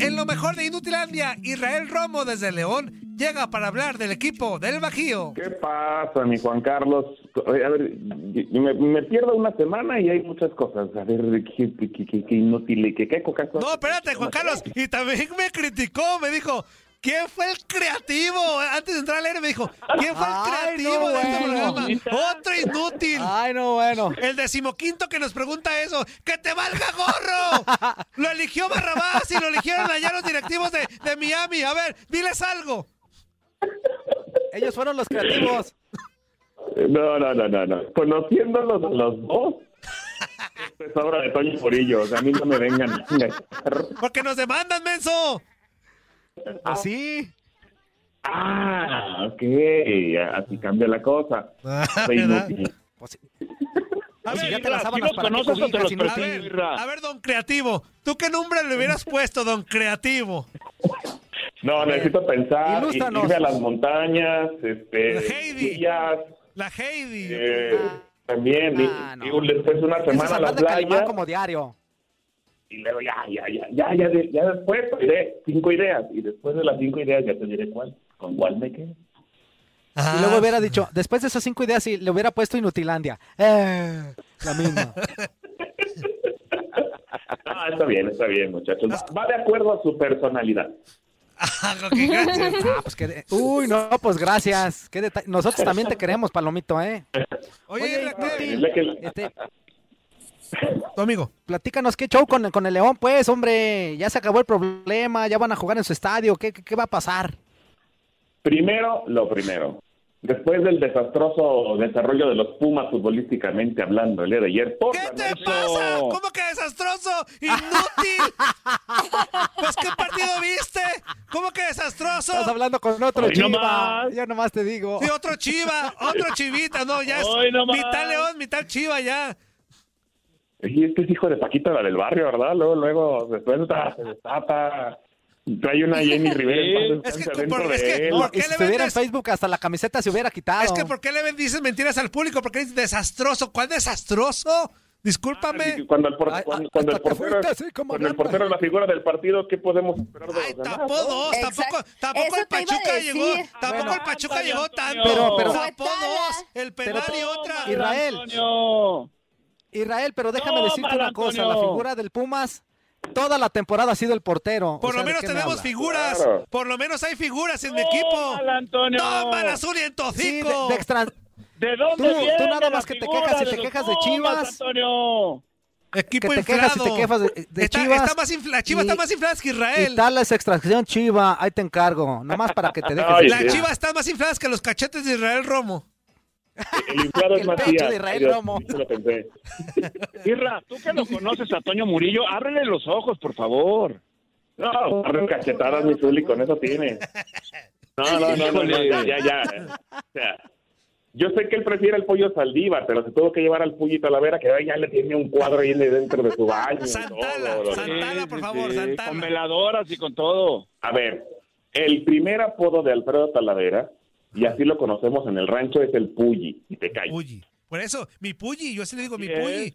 En lo mejor de Inutilandia, Israel Romo desde León llega para hablar del equipo del Bajío. ¿Qué pasa, mi Juan Carlos? A ver, me, me pierdo una semana y hay muchas cosas. A ver, qué, qué, qué- qué- qué inútil y qué, qué coca No, espérate, Juan Carlos. Y también me criticó, me dijo, ¿quién fue el creativo? Antes de entrar al aire me dijo, ¿quién fue el Ay, creativo no, de este bueno. programa? Otro inútil. Ay, no, bueno. El decimoquinto que nos pregunta eso. ¡Que te valga gorro! Lo eligió Barrabás y lo eligieron allá los directivos de, de Miami. A ver, diles algo. Ellos fueron los creativos. No, no, no, no, no. Conociéndolos los dos, es obra de Toño Murillo. O sea, a mí no me vengan. Porque nos demandan, menso. Así. Ah, ok. Así cambia la cosa. Inútil. Pues, A si ver, ya te las ¿sí sábanas para conoces o te los? A ver, a ver, don Creativo, ¿tú qué nombre le hubieras puesto, don Creativo? No, necesito pensar, ilústranos. irme a las montañas, este, Heidi. sillas, La Heidi. eh, también, y- Ah, no. y después una semana a la hablar de Calimán playa, como diario. Y luego ya, ya, ya, ya, ya, ya después te diré cinco ideas, y después de las cinco ideas ya te diré cuál, con cuál me quedo. Ah, Y luego hubiera dicho, después de esas cinco ideas, sí, le hubiera puesto Inutilandia. Eh, la misma. Ah, está bien, está bien, muchachos. Va, de acuerdo a su personalidad. ah. Ah, pues que de- Uy, no, pues gracias. Qué. Nosotros también te queremos, Palomito, ¿eh? Oye, Oye, Raquel, Este, tu amigo. platícanos qué show con, con el León, pues, hombre. Ya se acabó el problema, ya van a jugar en su estadio. ¿Qué, qué, qué va a pasar? Primero, lo primero. Después del desastroso desarrollo de los Pumas futbolísticamente hablando el día de ayer, por ¿Qué te noche- pasa? ¿Cómo que desastroso? ¡Inútil! Pues, ¿qué partido viste? ¿Cómo que desastroso? Estás hablando con otro Hoy chiva. nomás. Yo nomás te digo. Sí, otro chiva, otro chivita, no, ya es Hoy nomás. mitad león, mitad chiva ya. Y este es hijo de Paquita, la del barrio, ¿verdad? Luego, luego, se suelta, se destapa. Trae una Jenny Rivera Es que, por- es que. ¿por qué si estuviera en? Facebook, hasta la camiseta se hubiera quitado. Es que, ¿por qué le dices mentiras al público? Porque dices desastroso. ¿Cuál desastroso? Discúlpame. Cuando el, por- Ay, cuando, ay, cuando el portero, fuiste así como cuando el portero es la figura del partido, ¿qué podemos esperar de Ay, los demás? no? tampoco, tampoco Eso el Pachuca llegó, tampoco Bueno. el Pachuca llegó tanto. Pero- pero- tapó dos, el penal y otra. Israel. Antonio. Israel, pero déjame No, decirte una cosa. La figura del Pumas, toda la temporada ha sido el portero. Por O sea, lo ¿de menos me tenemos figuras. Claro. Por lo menos hay figuras en mi equipo. mal, Antonio. Toma la azul y en Sí, de, de extra- ¿De dónde Tú- tú viene nada la más que te quejas y te quejas de Chivas. Antonio. Equipo que te inflado. quejas y te quejas de- de está, Chivas está más infla- Chivas y- está más inflada que Israel. Y tal es extracción chiva, ahí te encargo. Nomás para que te dejes. Ay, La sí. Chivas está más infladas que los cachetes de Israel Romo. El inflado es Matías. de Israel Dios, Romo. lo pensé. Irra, tú que lo conoces a Toño Murillo, ábrele los ojos, por favor. No, par de cachetadas, mi Zuli, con eso tiene. No, no, no, no, no, ya, ya, ya. O sea, Yo sé que él prefiere el pollo Saldívar, pero se tuvo que llevar al Puyi Talavera, que ahí ya le tiene un cuadro ahí dentro de su baño. Santala, todo, Santala, por favor, Con Santala. veladoras y con todo. A ver, el primer apodo de Alfredo Talavera, y así lo conocemos en el rancho, es el Puyi, y te callas. Puyi. Por eso, mi Puyi, yo así le digo mi. Puyi.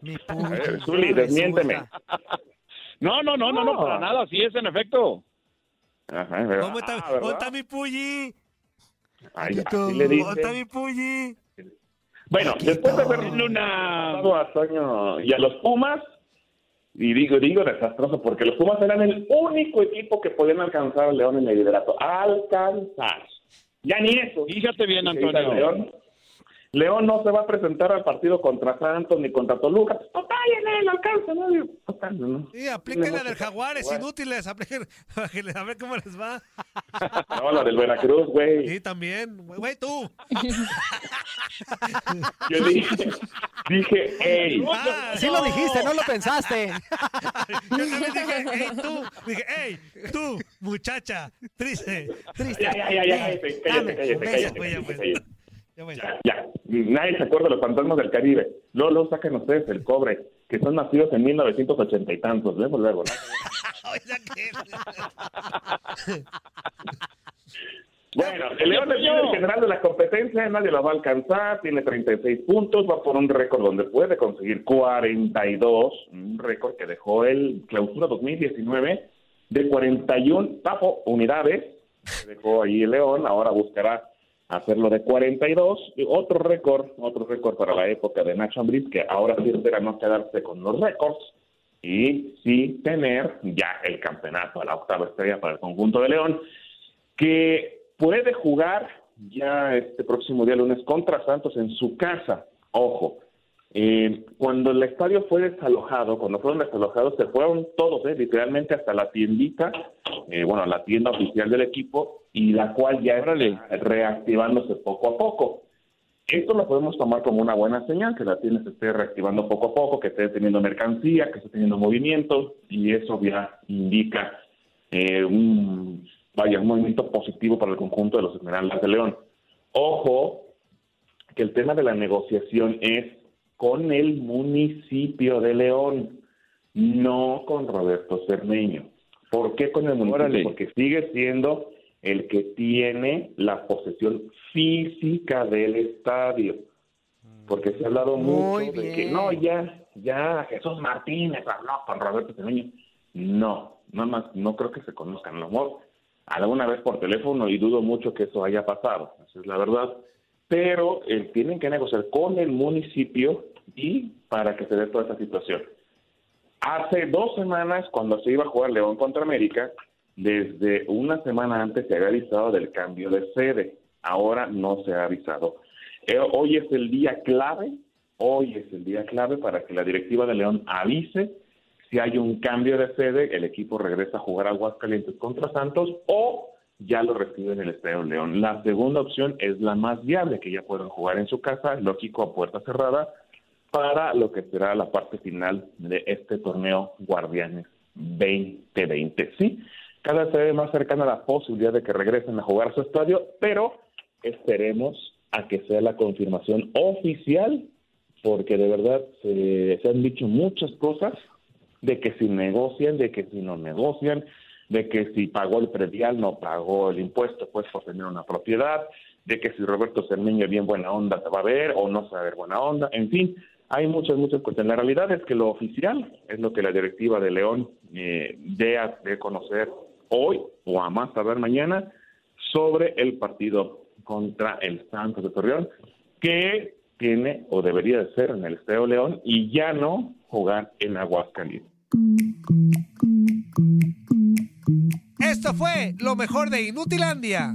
Mi A Puyi. ver, Zuli, desmiénteme. No, no, no, no, no, para nada, así es en efecto. Ajá. ¿Cómo está, Ah, ¿Dónde ¿verdad? está mi Puyi? Ay, así le ¿Dónde está mi. Puyi? Bueno, después de haber Luna. pasado a Toño y a los Pumas, y digo, digo desastroso, porque los Pumas eran el único equipo que podían alcanzar al León en el liderato. Alcanzar. Ya ni eso. Fíjate bien, Dice Antonio. León, no se va a presentar al partido contra Santos ni contra Toluca. Total, en él alcanza, ¿no? Total, ¿no? Sí, aplíquenle la Tiene del Jaguares, Jaguar. inútiles. Apliquen, a ver cómo les va. No, la del Veracruz, güey. Sí, también. Güey, tú. Yo dije, dije, ey. Ah, Sí lo dijiste, no lo pensaste. Yo también dije, hey, tú. Dije, hey, tú, muchacha, triste. Triste. Ya, ya, ya, ya, cállate, cállate, cállate, cállate, pues. cállate. Ya. Ya. Nadie se acuerda de los fantasmas del Caribe. Luego, luego sacan ustedes el cobre, que son nacidos en 1980 y tantos. Luego, luego. Bueno, el León es el general de la competencia, nadie lo va a alcanzar, tiene 36 puntos, va por un récord donde puede conseguir 42, un récord que dejó el clausura 2019 de 41 tapo, unidades, que dejó ahí el León, ahora buscará hacerlo de 42, y otro récord, otro récord para la época de Nacho Ambriz, que ahora sí espera no quedarse con los récords y sí tener ya el campeonato a la octava estrella para el conjunto de León que puede jugar ya este próximo día lunes contra Santos en su casa. Ojo, eh, cuando el estadio fue desalojado, cuando fueron desalojados, se fueron todos, eh, literalmente hasta la tiendita, eh, bueno, la tienda oficial del equipo, y la cual ya está reactivándose poco a poco. Esto lo podemos tomar como una buena señal, que la tienda se esté reactivando poco a poco, que esté teniendo mercancía, que esté teniendo movimiento, y eso ya indica eh, un, vaya, un movimiento positivo para el conjunto de los Esmeraldas de León. Ojo, que el tema de la negociación es con el municipio de León, no con Roberto Cermeño. ¿Por qué con el municipio? Órale. Porque sigue siendo el que tiene la posesión física del estadio. Porque se ha hablado Muy mucho de que no, ya, ya Jesús Martínez habló con Roberto Cermeño. No, nada más, no creo que se conozcan. A lo mejor alguna vez por teléfono y dudo mucho que eso haya pasado, esa es la verdad. Pero eh, tienen que negociar con el municipio y para que se dé toda esta situación. Hace dos semanas, cuando se iba a jugar León contra América, desde una semana antes se había avisado del cambio de sede. Ahora no se ha avisado. Eh, hoy es el día clave, hoy es el día clave para que la directiva de León avise si hay un cambio de sede, el equipo regresa a jugar a Aguascalientes contra Santos o ya lo recibe en el Estadio León. La segunda opción es la más viable, que ya puedan jugar en su casa, lógico, a puerta cerrada, para lo que será la parte final de este torneo Guardianes 2020. Sí, cada vez se ve más cercana la posibilidad de que regresen a jugar su estadio, pero esperemos a que sea la confirmación oficial, porque de verdad se, se han dicho muchas cosas de que si negocian, de que si no negocian, de que si pagó el predial, no pagó el impuesto, pues por tener una propiedad, de que si Roberto Cermeño bien buena onda se va a ver o no se va a ver buena onda, en fin, hay muchas, muchas cuestiones. La realidad es que lo oficial es lo que la directiva de León eh, a de conocer hoy o a más tardar mañana sobre el partido contra el Santos de Torreón, que tiene o debería de ser en el Estadio León y ya no jugar en Aguascalientes. Esto fue lo mejor de Inutilandia.